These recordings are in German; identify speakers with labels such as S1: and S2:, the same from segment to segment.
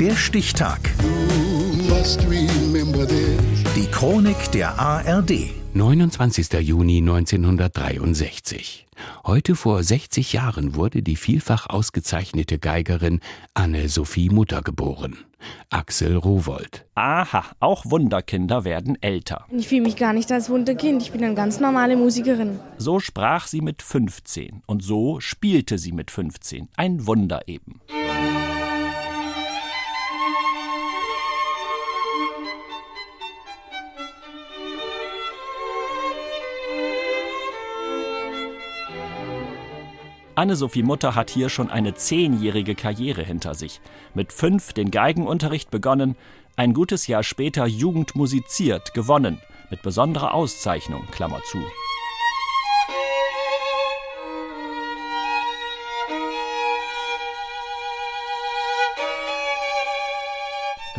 S1: Der Stichtag. Die Chronik der ARD.
S2: 29. Juni 1963. Heute vor 60 Jahren wurde die vielfach ausgezeichnete Geigerin Anne-Sophie Mutter geboren. Axel Rowold.
S3: Aha, auch Wunderkinder werden älter.
S4: Ich fühle mich gar nicht als Wunderkind, ich bin eine ganz normale Musikerin.
S3: So sprach sie mit 15 und so spielte sie mit 15. Ein Wunder eben. Anne-Sophie Mutter hat hier schon eine zehnjährige Karriere hinter sich. Mit fünf den Geigenunterricht begonnen, ein gutes Jahr später Jugend musiziert, gewonnen, mit besonderer Auszeichnung, Klammer zu.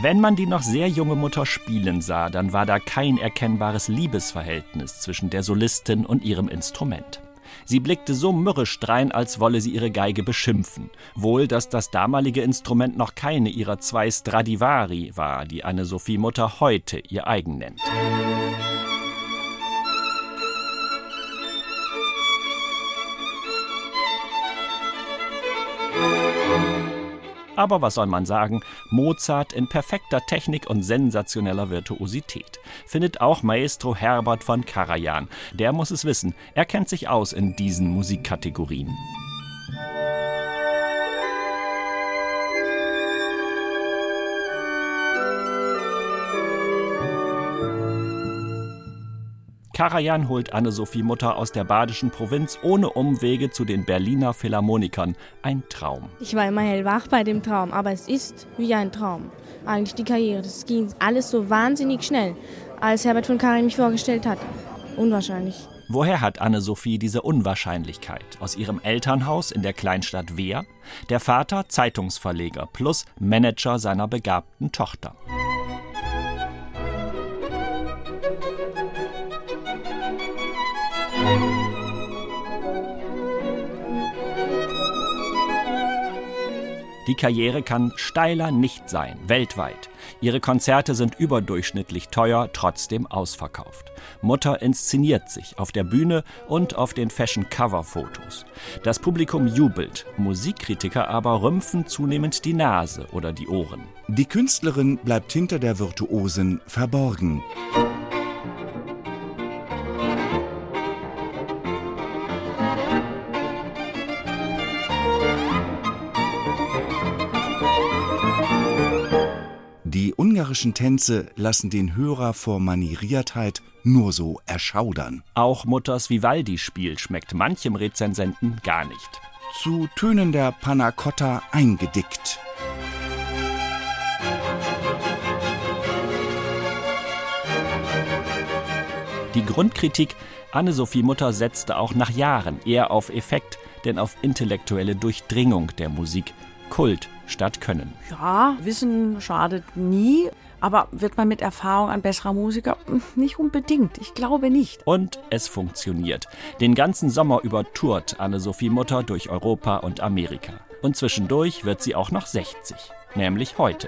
S3: Wenn man die noch sehr junge Mutter spielen sah, dann war da kein erkennbares Liebesverhältnis zwischen der Solistin und ihrem Instrument. Sie blickte so mürrisch drein, als wolle sie ihre Geige beschimpfen. Wohl, dass das damalige Instrument noch keine ihrer zwei Stradivari war, die Anne-Sophie Mutter heute ihr eigen nennt. Aber was soll man sagen? Mozart in perfekter Technik und sensationeller Virtuosität. Findet auch Maestro Herbert von Karajan. Der muss es wissen. Er kennt sich aus in diesen Musikkategorien. Karajan holt Anne-Sophie Mutter aus der badischen Provinz ohne Umwege zu den Berliner Philharmonikern. Ein Traum.
S4: Ich war immer hellwach bei dem Traum, aber es ist wie ein Traum. Eigentlich die Karriere. Das ging alles so wahnsinnig schnell, als Herbert von Karajan mich vorgestellt hat. Unwahrscheinlich.
S3: Woher hat Anne-Sophie diese Unwahrscheinlichkeit? Aus ihrem Elternhaus in der Kleinstadt Wehr? Der Vater Zeitungsverleger plus Manager seiner begabten Tochter. Die Karriere kann steiler nicht sein, weltweit. Ihre Konzerte sind überdurchschnittlich teuer, trotzdem ausverkauft. Mutter inszeniert sich auf der Bühne und auf den Fashion-Cover-Fotos. Das Publikum jubelt, Musikkritiker aber rümpfen zunehmend die Nase oder die Ohren.
S5: Die Künstlerin bleibt hinter der Virtuosin verborgen. Ungarischen Tänze lassen den Hörer vor Manieriertheit nur so erschaudern.
S3: Auch Mutters Vivaldi-Spiel schmeckt manchem Rezensenten gar nicht.
S5: Zu Tönen der Panna Cotta eingedickt.
S3: Die Grundkritik Anne-Sophie Mutter setzte auch nach Jahren eher auf Effekt, denn auf intellektuelle Durchdringung der Musik. Kult statt Können.
S6: Ja, Wissen schadet nie. Aber wird man mit Erfahrung ein besserer Musiker? Nicht unbedingt. Ich glaube nicht.
S3: Und es funktioniert. Den ganzen Sommer über tourt Anne-Sophie Mutter durch Europa und Amerika. Und zwischendurch wird sie auch noch 60. Nämlich heute.